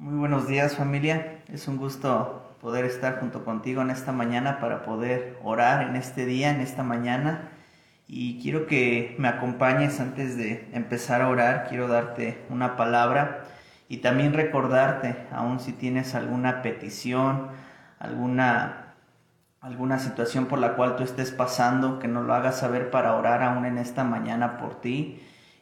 Muy buenos días familia, es un gusto poder estar junto contigo en esta mañana para poder orar en este día, en esta mañana. Y quiero que me acompañes antes de empezar a orar, quiero darte una palabra y también recordarte, aun si tienes alguna petición, alguna, alguna situación por la cual tú estés pasando, que nos lo hagas saber para orar aún en esta mañana por ti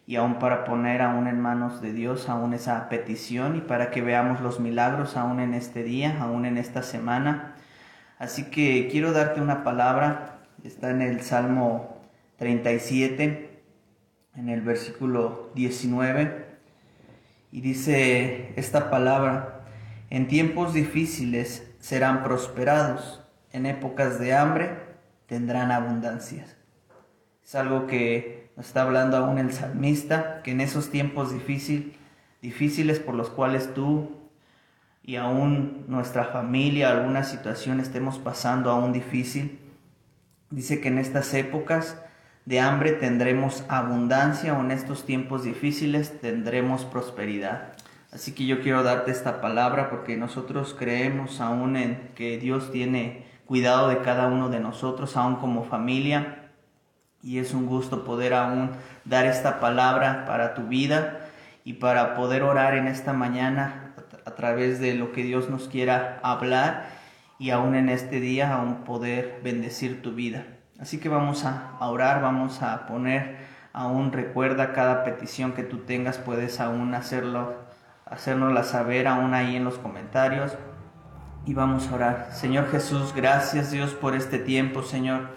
y aún para poner aún en manos de Dios aún esa petición y para que veamos los milagros aún en este día, aún en esta semana. Así que quiero darte una palabra, está en el Salmo 37, en el versículo 19, y dice esta palabra, en tiempos difíciles serán prosperados, en épocas de hambre tendrán abundancias. Es algo que está hablando aún el salmista, que en esos tiempos difícil, difíciles por los cuales tú y aún nuestra familia, alguna situación estemos pasando aún difícil, dice que en estas épocas de hambre tendremos abundancia o en estos tiempos difíciles tendremos prosperidad. Así que yo quiero darte esta palabra porque nosotros creemos aún en que Dios tiene cuidado de cada uno de nosotros, aún como familia y es un gusto poder aún dar esta palabra para tu vida y para poder orar en esta mañana a través de lo que Dios nos quiera hablar y aún en este día aún poder bendecir tu vida. Así que vamos a orar, vamos a poner aún recuerda cada petición que tú tengas, puedes aún hacerlo, hacérnosla saber aún ahí en los comentarios y vamos a orar. Señor Jesús, gracias Dios por este tiempo, Señor.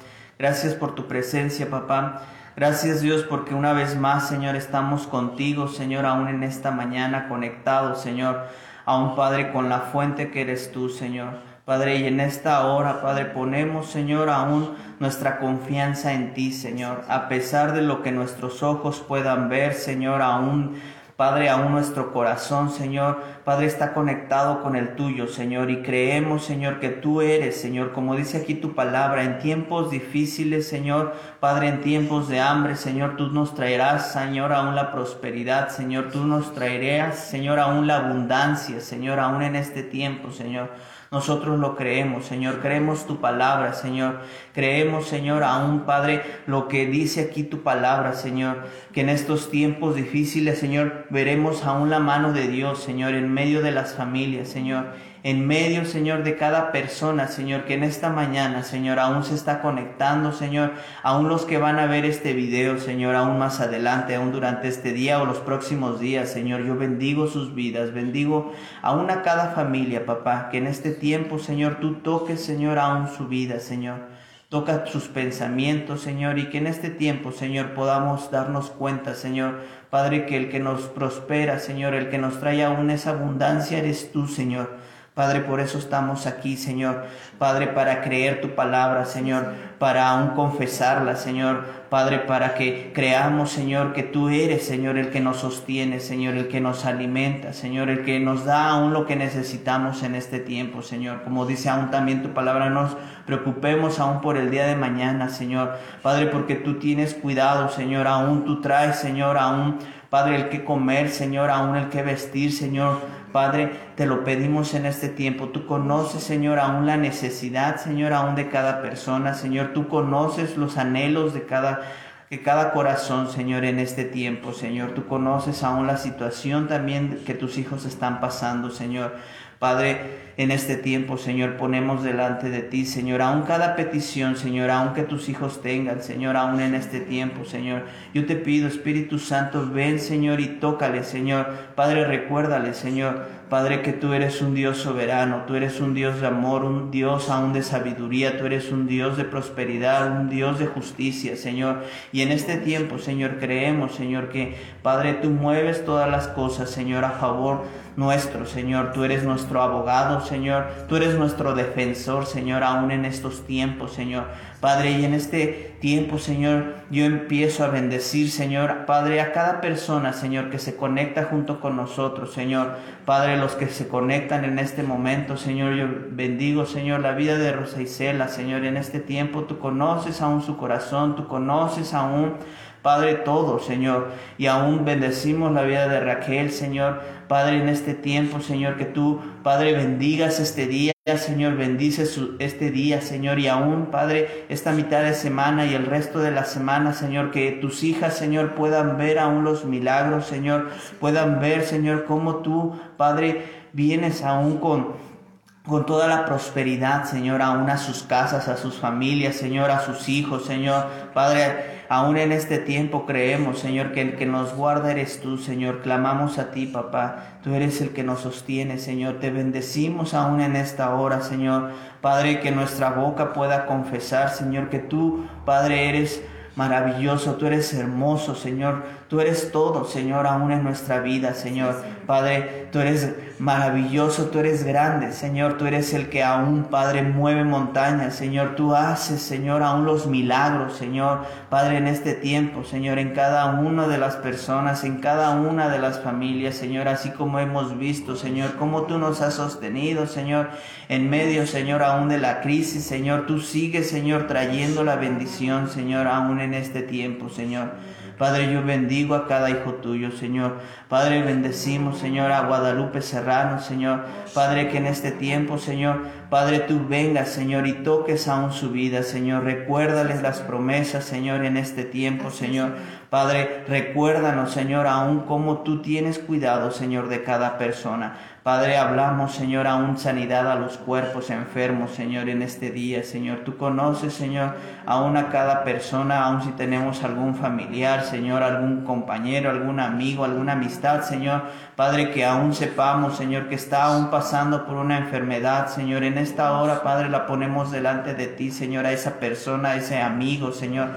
Gracias por tu presencia, papá. Gracias Dios porque una vez más, Señor, estamos contigo, Señor, aún en esta mañana conectados, Señor, aún Padre con la fuente que eres tú, Señor. Padre, y en esta hora, Padre, ponemos, Señor, aún nuestra confianza en ti, Señor. A pesar de lo que nuestros ojos puedan ver, Señor, aún Padre, aún nuestro corazón, Señor, Padre, está conectado con el tuyo, Señor, y creemos, Señor, que tú eres, Señor, como dice aquí tu palabra, en tiempos difíciles, Señor, Padre, en tiempos de hambre, Señor, tú nos traerás, Señor, aún la prosperidad, Señor, tú nos traerás, Señor, aún la abundancia, Señor, aún en este tiempo, Señor. Nosotros lo creemos, Señor. Creemos tu palabra, Señor. Creemos, Señor, aún, Padre, lo que dice aquí tu palabra, Señor. Que en estos tiempos difíciles, Señor, veremos aún la mano de Dios, Señor, en medio de las familias, Señor en medio, Señor, de cada persona, Señor, que en esta mañana, Señor, aún se está conectando, Señor, aún los que van a ver este video, Señor, aún más adelante, aún durante este día o los próximos días, Señor, yo bendigo sus vidas, bendigo aún a cada familia, papá, que en este tiempo, Señor, tú toques, Señor, aún su vida, Señor. Toca sus pensamientos, Señor, y que en este tiempo, Señor, podamos darnos cuenta, Señor, Padre, que el que nos prospera, Señor, el que nos trae aún esa abundancia eres tú, Señor. Padre, por eso estamos aquí, Señor. Padre, para creer tu palabra, Señor, para aún confesarla, Señor. Padre, para que creamos, Señor, que tú eres, Señor, el que nos sostiene, Señor, el que nos alimenta, Señor, el que nos da aún lo que necesitamos en este tiempo, Señor. Como dice aún también tu palabra, nos preocupemos aún por el día de mañana, Señor. Padre, porque tú tienes cuidado, Señor, aún tú traes, Señor, aún, Padre, el que comer, Señor, aún el que vestir, Señor. Padre, te lo pedimos en este tiempo. Tú conoces, Señor, aún la necesidad, Señor, aún de cada persona. Señor, tú conoces los anhelos de cada que cada corazón, Señor, en este tiempo, Señor, tú conoces aún la situación también que tus hijos están pasando, Señor. Padre, en este tiempo, Señor, ponemos delante de ti, Señor, aún cada petición, Señor, aún que tus hijos tengan, Señor, aún en este tiempo, Señor. Yo te pido, Espíritu Santo, ven, Señor, y tócale, Señor. Padre, recuérdale, Señor, Padre, que tú eres un Dios soberano, tú eres un Dios de amor, un Dios aún de sabiduría, tú eres un Dios de prosperidad, un Dios de justicia, Señor. Y en este tiempo, Señor, creemos, Señor, que, Padre, tú mueves todas las cosas, Señor, a favor nuestro, Señor. Tú eres nuestro abogado, Señor. Tú eres nuestro defensor, Señor, aún en estos tiempos, Señor. Padre, y en este tiempo, Señor, yo empiezo a bendecir, Señor, Padre, a cada persona, Señor, que se conecta junto con nosotros, Señor. Padre, los que se conectan en este momento, Señor, yo bendigo, Señor, la vida de Rosa Isela, Señor, en este tiempo tú conoces aún su corazón, tú conoces aún Padre, todo, Señor. Y aún bendecimos la vida de Raquel, Señor. Padre, en este tiempo, Señor, que tú, Padre, bendigas este día. Señor, bendice este día, Señor, y aún, Padre, esta mitad de semana y el resto de la semana, Señor, que tus hijas, Señor, puedan ver aún los milagros, Señor, puedan ver, Señor, cómo tú, Padre, vienes aún con con toda la prosperidad, Señor, aún a sus casas, a sus familias, Señor, a sus hijos, Señor. Padre, aún en este tiempo creemos, Señor, que el que nos guarda eres tú, Señor. Clamamos a ti, papá. Tú eres el que nos sostiene, Señor. Te bendecimos aún en esta hora, Señor. Padre, que nuestra boca pueda confesar, Señor, que tú, Padre, eres maravilloso, tú eres hermoso, Señor. Tú eres todo, Señor, aún en nuestra vida, Señor. Padre, tú eres maravilloso, tú eres grande, Señor. Tú eres el que aún, Padre, mueve montañas, Señor. Tú haces, Señor, aún los milagros, Señor. Padre, en este tiempo, Señor, en cada una de las personas, en cada una de las familias, Señor, así como hemos visto, Señor, cómo tú nos has sostenido, Señor, en medio, Señor, aún de la crisis, Señor. Tú sigues, Señor, trayendo la bendición, Señor, aún en este tiempo, Señor. Padre, yo bendigo a cada hijo tuyo, Señor. Padre, bendecimos, Señor, a Guadalupe Serrano, Señor. Padre, que en este tiempo, Señor, Padre, tú vengas, Señor, y toques aún su vida, Señor. Recuérdales las promesas, Señor, en este tiempo, Señor. Padre, recuérdanos, Señor, aún cómo tú tienes cuidado, Señor, de cada persona. Padre, hablamos, Señor, aún sanidad a los cuerpos enfermos, Señor, en este día, Señor. Tú conoces, Señor, aún a cada persona, aún si tenemos algún familiar, Señor, algún compañero, algún amigo, alguna amistad, Señor. Padre, que aún sepamos, Señor, que está aún pasando por una enfermedad, Señor. En esta hora, Padre, la ponemos delante de ti, Señor, a esa persona, a ese amigo, Señor.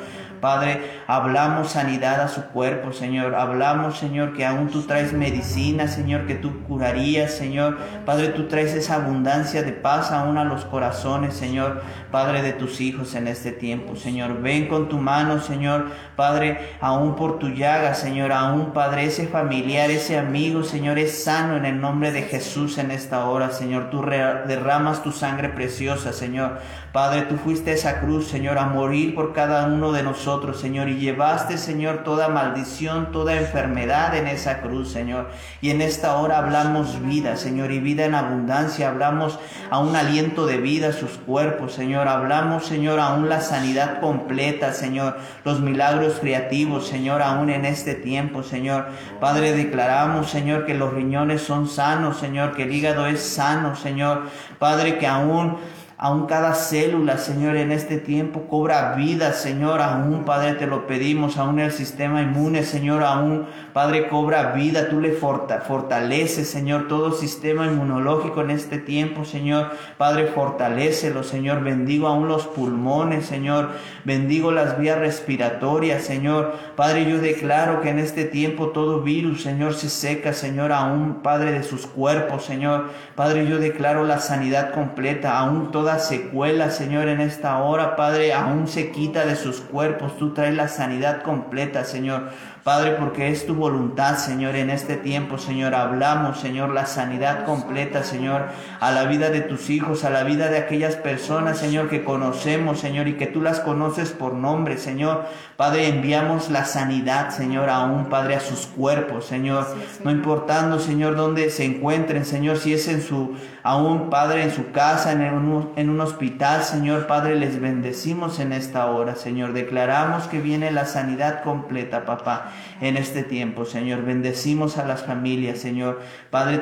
Padre, hablamos sanidad a su cuerpo, Señor. Hablamos, Señor, que aún tú traes medicina, Señor, que tú curarías, Señor. Padre, tú traes esa abundancia de paz aún a los corazones, Señor. Padre de tus hijos en este tiempo, Señor. Ven con tu mano, Señor. Padre, aún por tu llaga, Señor. Aún, Padre, ese familiar, ese amigo, Señor, es sano en el nombre de Jesús en esta hora, Señor. Tú derramas tu sangre preciosa, Señor. Padre, tú fuiste a esa cruz, Señor, a morir por cada uno de nosotros, Señor, y llevaste, Señor, toda maldición, toda enfermedad en esa cruz, Señor. Y en esta hora hablamos vida, Señor, y vida en abundancia. Hablamos a un aliento de vida a sus cuerpos, Señor. Hablamos, Señor, aún la sanidad completa, Señor. Los milagros creativos, Señor, aún en este tiempo, Señor. Padre, declaramos, Señor, que los riñones son sanos, Señor, que el hígado es sano, Señor. Padre, que aún Aún cada célula, Señor, en este tiempo cobra vida, Señor. Aún, Padre, te lo pedimos. Aún el sistema inmune, Señor, aún, Padre, cobra vida. Tú le fortaleces, Señor, todo sistema inmunológico en este tiempo, Señor. Padre, fortalecelo, Señor. Bendigo aún los pulmones, Señor. Bendigo las vías respiratorias, Señor. Padre, yo declaro que en este tiempo todo virus, Señor, se seca, Señor, aún, Padre, de sus cuerpos, Señor. Padre, yo declaro la sanidad completa, aún todo secuela, Señor, en esta hora, Padre, aún se quita de sus cuerpos. Tú traes la sanidad completa, Señor. Padre, porque es tu voluntad, Señor, en este tiempo, Señor. Hablamos, Señor, la sanidad completa, Señor, a la vida de tus hijos, a la vida de aquellas personas, Señor, que conocemos, Señor, y que tú las conoces por nombre, Señor. Padre, enviamos la sanidad, Señor, aún, Padre, a sus cuerpos, Señor. No importando, Señor, dónde se encuentren, Señor, si es en su, aún, Padre, en su casa, en un, en un hospital, Señor, Padre, les bendecimos en esta hora, Señor. Declaramos que viene la sanidad completa, papá en este tiempo, Señor. Bendecimos a las familias, Señor. Padre,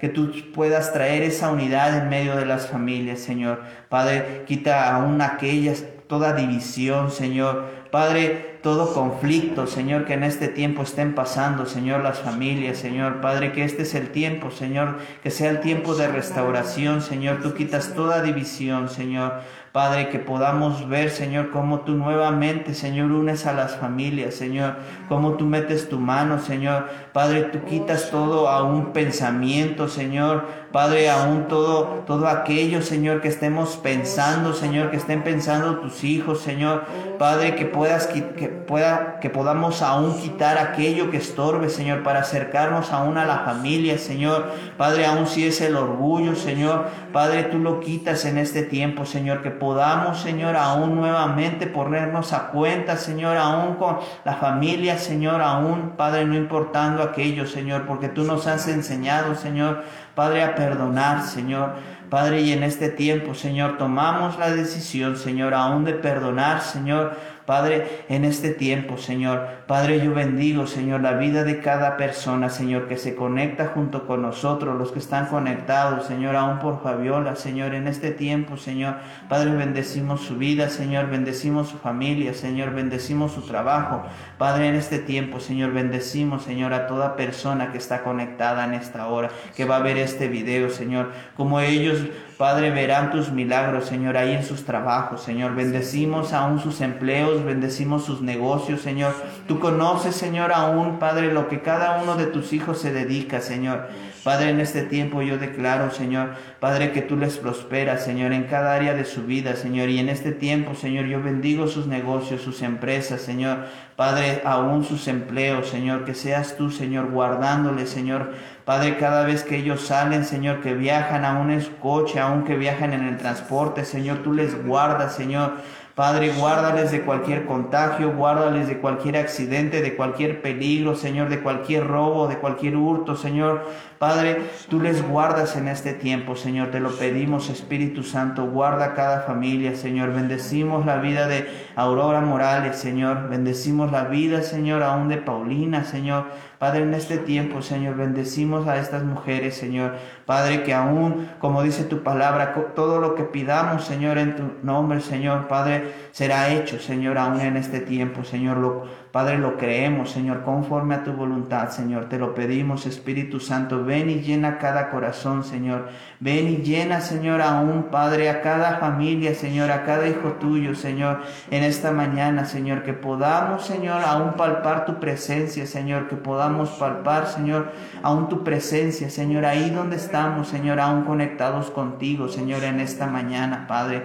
que tú puedas traer esa unidad en medio de las familias, Señor. Padre, quita aún aquellas, toda división, Señor. Padre, todo conflicto, Señor, que en este tiempo estén pasando, Señor, las familias, Señor. Padre, que este es el tiempo, Señor, que sea el tiempo de restauración, Señor. Tú quitas toda división, Señor. Padre, que podamos ver, Señor, cómo tú nuevamente, Señor, unes a las familias, Señor, cómo tú metes tu mano, Señor. Padre, tú quitas todo a un pensamiento, Señor. Padre, aún todo, todo aquello, Señor, que estemos pensando, Señor, que estén pensando tus hijos, Señor. Padre, que puedas, que pueda, que podamos aún quitar aquello que estorbe, Señor, para acercarnos aún a la familia, Señor. Padre, aún si es el orgullo, Señor. Padre, tú lo quitas en este tiempo, Señor, que podamos, Señor, aún nuevamente ponernos a cuenta, Señor, aún con la familia, Señor, aún, Padre, no importando aquello, Señor, porque tú nos has enseñado, Señor, Padre, a perdonar, Señor. Padre, y en este tiempo, Señor, tomamos la decisión, Señor, aún de perdonar, Señor, Padre, en este tiempo, Señor. Padre, yo bendigo, Señor, la vida de cada persona, Señor, que se conecta junto con nosotros, los que están conectados, Señor, aún por Fabiola, Señor, en este tiempo, Señor. Padre, bendecimos su vida, Señor, bendecimos su familia, Señor, bendecimos su trabajo. Padre, en este tiempo, Señor, bendecimos, Señor, a toda persona que está conectada en esta hora, que va a ver este video, Señor, como ellos Padre, verán tus milagros, Señor, ahí en sus trabajos, Señor. Bendecimos aún sus empleos, bendecimos sus negocios, Señor. Tú conoces, Señor, aún, Padre, lo que cada uno de tus hijos se dedica, Señor. Padre, en este tiempo yo declaro, Señor, Padre, que tú les prosperas, Señor, en cada área de su vida, Señor. Y en este tiempo, Señor, yo bendigo sus negocios, sus empresas, Señor. Padre, aún sus empleos, Señor, que seas tú, Señor, guardándoles, Señor. Padre, cada vez que ellos salen, Señor, que viajan aún en su coche, aún que viajan en el transporte, Señor, tú les guardas, Señor. Padre, guárdales de cualquier contagio, guárdales de cualquier accidente, de cualquier peligro, Señor, de cualquier robo, de cualquier hurto, Señor. Padre, tú les guardas en este tiempo, Señor. Te lo pedimos, Espíritu Santo. Guarda cada familia, Señor. Bendecimos la vida de Aurora Morales, Señor. Bendecimos la vida, Señor, aún de Paulina, Señor. Padre, en este tiempo, Señor, bendecimos a estas mujeres, Señor. Padre, que aún, como dice tu palabra, todo lo que pidamos, Señor, en tu nombre, Señor, Padre, será hecho, Señor, aún en este tiempo, Señor. Padre, lo creemos, Señor, conforme a tu voluntad, Señor. Te lo pedimos, Espíritu Santo. Ven y llena cada corazón, Señor. Ven y llena, Señor, aún, Padre, a cada familia, Señor, a cada hijo tuyo, Señor, en esta mañana, Señor. Que podamos, Señor, aún palpar tu presencia, Señor. Que podamos palpar, Señor, aún tu presencia, Señor, ahí donde estamos, Señor, aún conectados contigo, Señor, en esta mañana, Padre.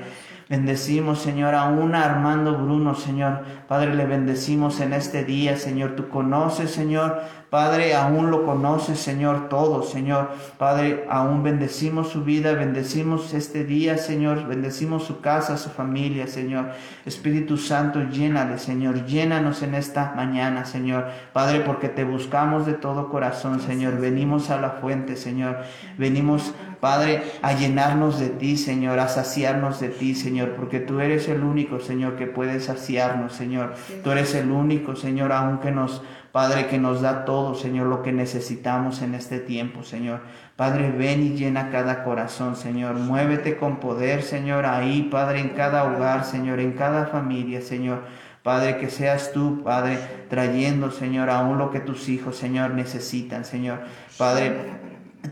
Bendecimos, Señor, a una Armando Bruno, Señor. Padre, le bendecimos en este día, Señor. Tú conoces, Señor, Padre, aún lo conoces, Señor, todo, Señor. Padre, aún bendecimos su vida, bendecimos este día, Señor, bendecimos su casa, su familia, Señor. Espíritu Santo, llénale, Señor, llénanos en esta mañana, Señor. Padre, porque te buscamos de todo corazón, Señor. Venimos a la fuente, Señor. Venimos, Padre, a llenarnos de ti, Señor, a saciarnos de ti, Señor, porque tú eres el único, Señor, que puede saciarnos, Señor. Tú eres el único, Señor, aunque nos Padre, que nos da todo, Señor, lo que necesitamos en este tiempo, Señor. Padre, ven y llena cada corazón, Señor. Muévete con poder, Señor, ahí, Padre, en cada hogar, Señor, en cada familia, Señor. Padre, que seas tú, Padre, trayendo, Señor, aún lo que tus hijos, Señor, necesitan, Señor. Padre,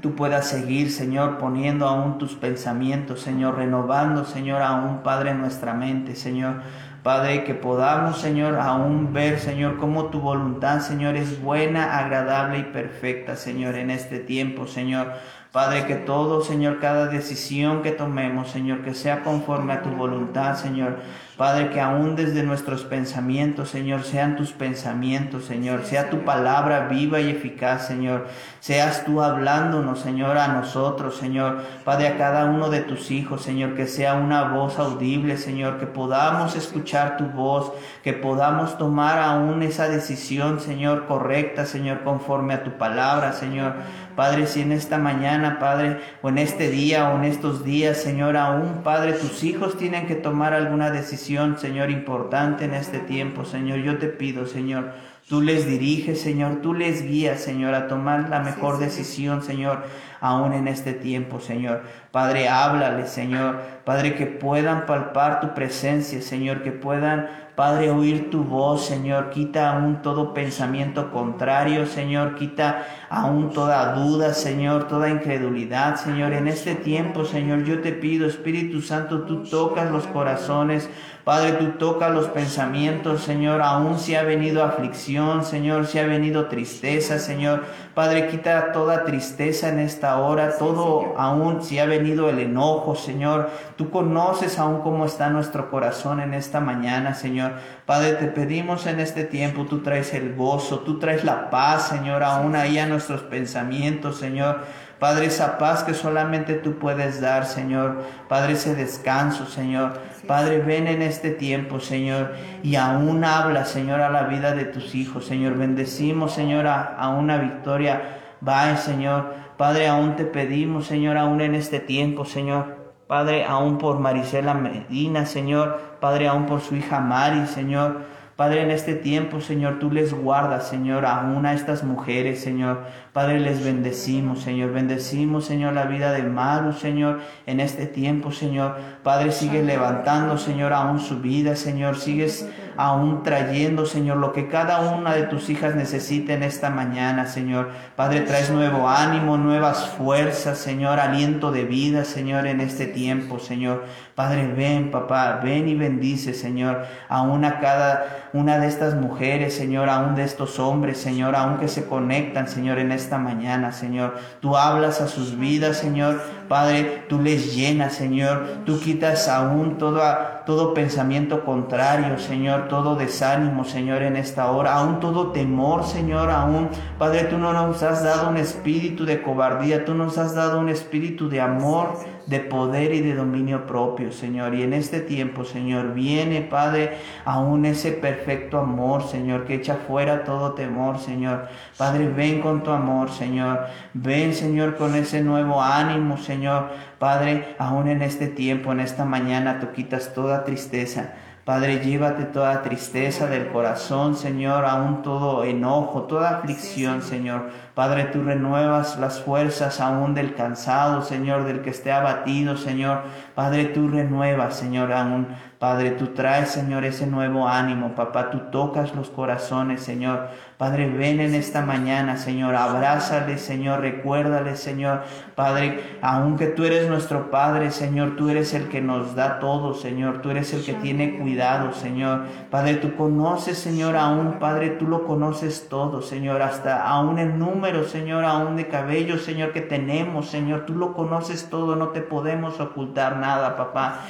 tú puedas seguir, Señor, poniendo aún tus pensamientos, Señor, renovando, Señor, aún, Padre, nuestra mente, Señor. Padre, que podamos, Señor, aún ver, Señor, cómo tu voluntad, Señor, es buena, agradable y perfecta, Señor, en este tiempo, Señor. Padre, que todo, Señor, cada decisión que tomemos, Señor, que sea conforme a tu voluntad, Señor. Padre, que aún desde nuestros pensamientos, Señor, sean tus pensamientos, Señor, sea tu palabra viva y eficaz, Señor. Seas tú hablándonos, Señor, a nosotros, Señor. Padre, a cada uno de tus hijos, Señor, que sea una voz audible, Señor, que podamos escuchar tu voz, que podamos tomar aún esa decisión, Señor, correcta, Señor, conforme a tu palabra, Señor. Padre, si en esta mañana, Padre, o en este día o en estos días, Señor, aún, Padre, tus hijos tienen que tomar alguna decisión, Señor, importante en este tiempo, Señor, yo te pido, Señor, tú les diriges, Señor, tú les guías, Señor, a tomar la mejor decisión, Señor, aún en este tiempo, Señor. Padre, háblale, Señor. Padre, que puedan palpar tu presencia, Señor, que puedan Padre, oír tu voz, Señor. Quita aún todo pensamiento contrario, Señor. Quita aún toda duda, Señor, toda incredulidad, Señor. En este tiempo, Señor, yo te pido, Espíritu Santo, tú tocas los corazones. Padre, tú tocas los pensamientos, Señor. Aún si ha venido aflicción, Señor, si ha venido tristeza, Señor. Padre, quita toda tristeza en esta hora, todo aún si ha venido el enojo, Señor. Tú conoces aún cómo está nuestro corazón en esta mañana, Señor. Padre, te pedimos en este tiempo, tú traes el gozo, tú traes la paz, Señor, aún ahí a nuestros pensamientos, Señor. Padre, esa paz que solamente tú puedes dar, Señor. Padre, ese descanso, Señor. Padre, ven en este tiempo, Señor, y aún habla, Señor, a la vida de tus hijos, Señor. Bendecimos, Señor, a, una victoria. Vaya, Señor. Padre, aún te pedimos, Señor, aún en este tiempo, Señor. Padre, aún por Marisela Medina, Señor. Padre, aún por su hija Mari, Señor. Padre, en este tiempo, Señor, tú les guardas, Señor, aún a estas mujeres, Señor. Padre, les bendecimos, Señor. Bendecimos, Señor, la vida de Maru, Señor, en este tiempo, Señor. Padre, sigue levantando, Señor, aún su vida, Señor. Sigues aún trayendo, Señor, lo que cada una de tus hijas necesita en esta mañana, Señor. Padre, traes nuevo ánimo, nuevas fuerzas, Señor, aliento de vida, Señor, en este tiempo, Señor. Padre, ven, papá, ven y bendice, Señor, aún a cada una de estas mujeres, Señor, aún de estos hombres, Señor, aún que se conectan, Señor, en esta mañana, Señor. Tú hablas a sus vidas, Señor. Padre, tú les llenas, Señor. Tú quitas aún todo, todo pensamiento contrario, Señor, todo desánimo, Señor, en esta hora, aún todo temor, Señor, aún, Padre, tú no nos has dado un espíritu de cobardía, tú nos has dado un espíritu de amor, de poder y de dominio propio, Señor. Y en este tiempo, Señor, viene, Padre, aún ese perfecto amor, Señor, que echa fuera todo temor, Señor. Padre, ven con tu amor, Señor. Ven, Señor, con ese nuevo ánimo, Señor. Padre, aún en este tiempo, en esta mañana, tú quitas toda tristeza. Padre, llévate toda tristeza del corazón, Señor, aún todo enojo, toda aflicción, Señor. Padre, tú renuevas las fuerzas aún del cansado, Señor, del que esté abatido, Señor. Padre, tú renuevas, Señor, aún. Padre, tú traes, Señor, ese nuevo ánimo. Papá, tú tocas los corazones, Señor. Padre, ven en esta mañana, Señor, abrázale, Señor, recuérdale, Señor. Padre, aunque tú eres nuestro Padre, Señor, tú eres el que nos da todo, Señor. Tú eres el que tiene cuidado, Señor. Padre, tú conoces, Señor, aún, Padre, tú lo conoces todo, Señor, hasta aún el número, Señor, aún de cabello, Señor, que tenemos, Señor. Tú lo conoces todo, no te podemos ocultar nada, papá.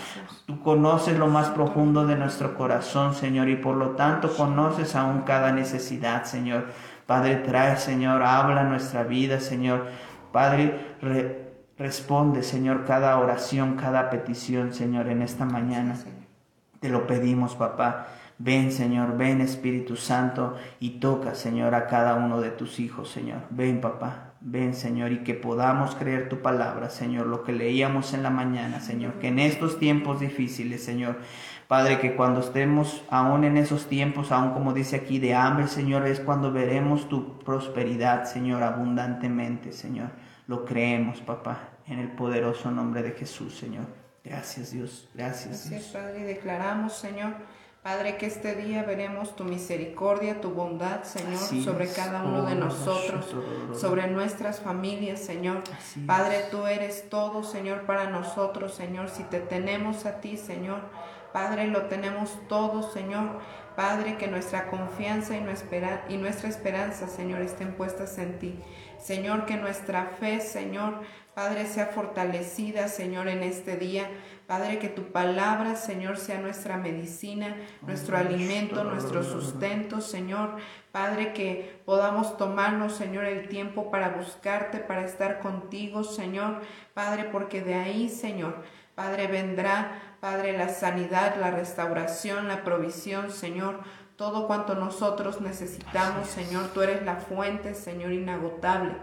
Tú conoces lo más profundo de nuestro corazón, Señor, y por lo tanto conoces aún cada necesidad, Señor. Señor. Padre, trae, Señor, habla nuestra vida, Señor. Padre, responde, Señor, cada oración, cada petición, Señor, en esta mañana. Te lo pedimos, papá. Ven, Señor, ven, Espíritu Santo, y toca, Señor, a cada uno de tus hijos, Señor. Ven, papá. Ven, Señor, y que podamos creer tu palabra, Señor, lo que leíamos en la mañana, Señor, que en estos tiempos difíciles, Señor, Padre, que cuando estemos aún en esos tiempos, aún como dice aquí, de hambre, Señor, es cuando veremos tu prosperidad, Señor, abundantemente, Señor. Lo creemos, papá, en el poderoso nombre de Jesús, Señor. Gracias, Dios. Gracias. Gracias, Padre. Y declaramos, Señor, Padre, que este día veremos tu misericordia, tu bondad, Señor, sobre cada uno de nosotros, sobre nuestras familias, Señor. Padre, tú eres todo, Señor, para nosotros, Señor. Si te tenemos a ti, Señor, Padre, lo tenemos todo, Señor. Padre, que nuestra confianza y nuestra, esperanza, Señor, estén puestas en ti. Señor, que nuestra fe, Señor, Padre, sea fortalecida, Señor, en este día. Padre, que tu palabra, Señor, sea nuestra medicina, nuestro alimento, nuestro sustento, Señor. Padre, que podamos tomarnos, Señor, el tiempo para buscarte, para estar contigo, Señor. Padre, porque de ahí, Señor, Padre, vendrá Padre, la sanidad, la restauración, la provisión, Señor, todo cuanto nosotros necesitamos, Señor, tú eres la fuente, Señor, inagotable.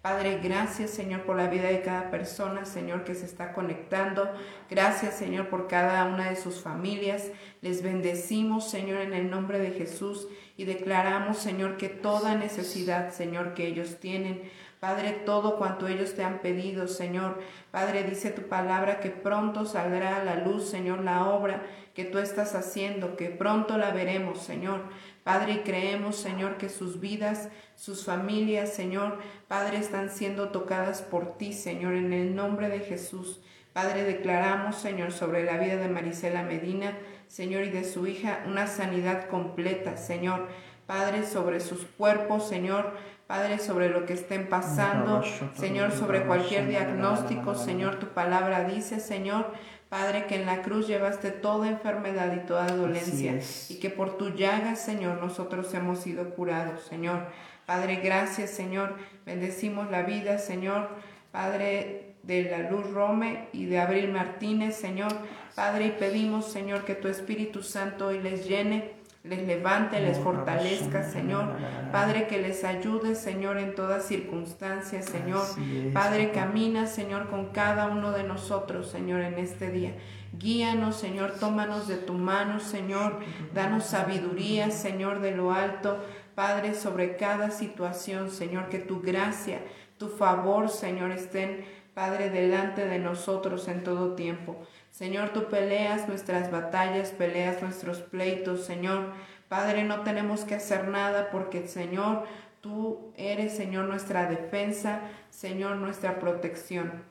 Padre, gracias Señor por la vida de cada persona, Señor, que se está conectando. Gracias Señor por cada una de sus familias. Les bendecimos, Señor, en el nombre de Jesús y declaramos, Señor, que toda necesidad, Señor, que ellos tienen, Padre, todo cuanto ellos te han pedido, Señor. Padre, dice tu palabra que pronto saldrá a la luz, Señor, la obra que tú estás haciendo, que pronto la veremos, Señor. Padre, y creemos, Señor, que sus vidas, sus familias, Señor, Padre, están siendo tocadas por ti, Señor, en el nombre de Jesús. Padre, declaramos, Señor, sobre la vida de Marisela Medina, Señor, y de su hija, una sanidad completa, Señor. Padre, sobre sus cuerpos, Señor, Padre, sobre lo que estén pasando, Señor, sobre cualquier diagnóstico, Señor, tu palabra dice, Señor, Padre, que en la cruz llevaste toda enfermedad y toda dolencia y que por tu llaga, Señor, nosotros hemos sido curados, Señor. Padre, gracias, Señor. Bendecimos la vida, Señor. Padre de la Luz Rome y de Abril Martínez, Señor. Padre, y pedimos, Señor, que tu Espíritu Santo hoy les llene les levante, les fortalezca, Señor. Padre, que les ayude, Señor, en todas circunstancias, Señor. Padre, camina, Señor, con cada uno de nosotros, Señor, en este día. Guíanos, Señor, tómanos de tu mano, Señor. Danos sabiduría, Señor, de lo alto. Padre, sobre cada situación, Señor, que tu gracia, tu favor, Señor, estén, Padre, delante de nosotros en todo tiempo. Señor, tú peleas nuestras batallas, peleas nuestros pleitos, Señor. Padre, no tenemos que hacer nada porque, Señor, tú eres, Señor, nuestra defensa, Señor, nuestra protección.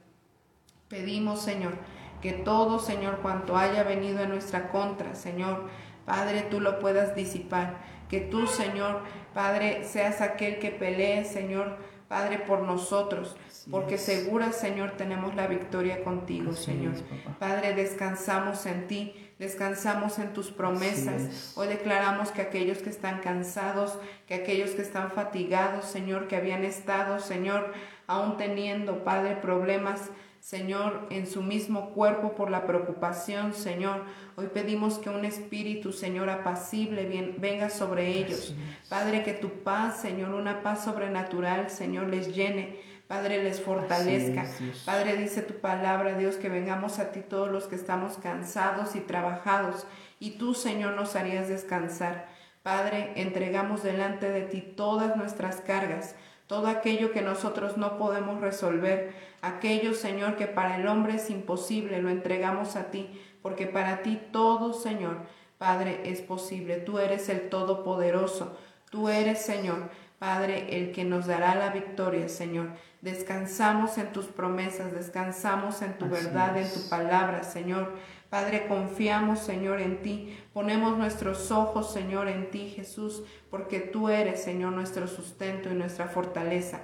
Pedimos, Señor, que todo, Señor, cuanto haya venido en nuestra contra, Señor, Padre, tú lo puedas disipar. Que tú, Señor, Padre, seas aquel que pelee, Señor, Padre, por nosotros, porque segura, Señor, tenemos la victoria contigo, Señor. Padre, descansamos en ti, descansamos en tus promesas. Hoy declaramos que aquellos que están cansados, que aquellos que están fatigados, Señor, que habían estado, Señor, aún teniendo, Padre, problemas, Señor, en su mismo cuerpo por la preocupación, Señor. Hoy pedimos que un espíritu, Señor, apacible venga sobre ellos. Padre, que tu paz, Señor, una paz sobrenatural, Señor, les llene. Padre, les fortalezca. Padre, dice tu palabra, Dios, que vengamos a ti todos los que estamos cansados y trabajados, y tú, Señor, nos harías descansar. Padre, entregamos delante de ti todas nuestras cargas todo aquello que nosotros no podemos resolver, aquello, Señor, que para el hombre es imposible, lo entregamos a ti, porque para ti todo, Señor, Padre, es posible. Tú eres el Todopoderoso, tú eres, Señor, Padre, el que nos dará la victoria, Señor. Descansamos en tus promesas, descansamos en tu verdad, en tu palabra, Señor. Padre, confiamos, Señor, en ti. Ponemos nuestros ojos, Señor, en ti, Jesús, porque tú eres, Señor, nuestro sustento y nuestra fortaleza.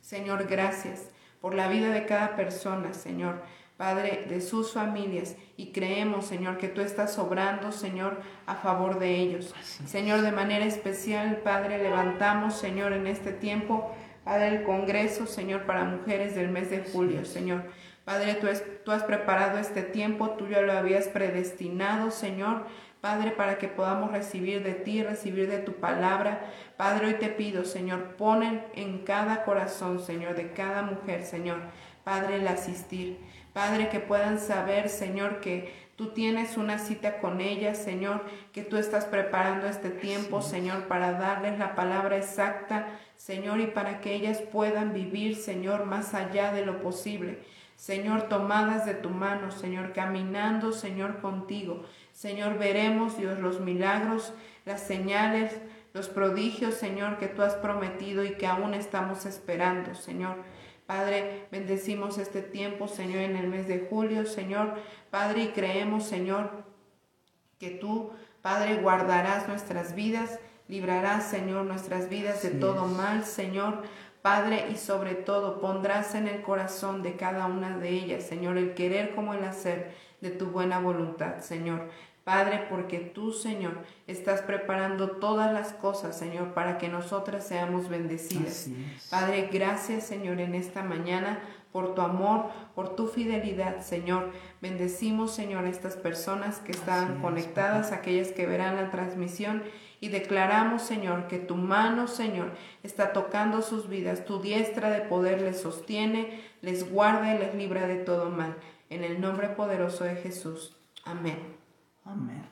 Señor, gracias por la vida de cada persona, Señor. Padre, de sus familias, y creemos, Señor, que tú estás obrando, Señor, a favor de ellos. Señor, de manera especial, Padre, levantamos, Señor, en este tiempo, Padre, el Congreso, Señor, para mujeres del mes de julio, Señor. Padre, tú, tú has preparado este tiempo, tú ya lo habías predestinado, Señor. Padre, para que podamos recibir de ti, recibir de tu palabra. Padre, hoy te pido, Señor, ponen en cada corazón, Señor, de cada mujer, Señor, Padre, el asistir. Padre, que puedan saber, Señor, que tú tienes una cita con ellas, Señor, que tú estás preparando este tiempo, Señor, para darles la palabra exacta, Señor, y para que ellas puedan vivir, Señor, más allá de lo posible. Señor, tomadas de tu mano, Señor, caminando, Señor, contigo. Señor, veremos, Dios, los milagros, las señales, los prodigios, Señor, que tú has prometido y que aún estamos esperando, Señor. Padre, bendecimos este tiempo, Señor, en el mes de julio, Señor. Padre, y creemos, Señor, que tú, Padre, guardarás nuestras vidas, librarás, Señor, nuestras vidas de todo mal, Señor. Padre, y sobre todo pondrás en el corazón de cada una de ellas, Señor, el querer como el hacer de tu buena voluntad, Señor. Padre, porque tú, Señor, estás preparando todas las cosas, Señor, para que nosotras seamos bendecidas. Padre, gracias, Señor, en esta mañana por tu amor, por tu fidelidad, Señor. Bendecimos, Señor, a estas personas que están conectadas, aquellas que verán la transmisión y declaramos, Señor, que tu mano, Señor, está tocando sus vidas, tu diestra de poder les sostiene, les guarda y les libra de todo mal. En el nombre poderoso de Jesús. Amén. Amén.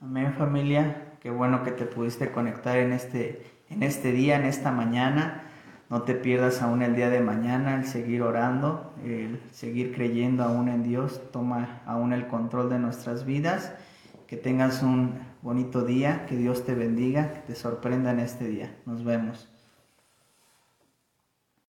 Amén familia. Qué bueno que te pudiste conectar en este, en este día, en esta mañana. No te pierdas aún el día de mañana, el seguir orando, el seguir creyendo aún en Dios. Toma aún el control de nuestras vidas. Que tengas un bonito día, que Dios te bendiga, que te sorprenda en este día. Nos vemos.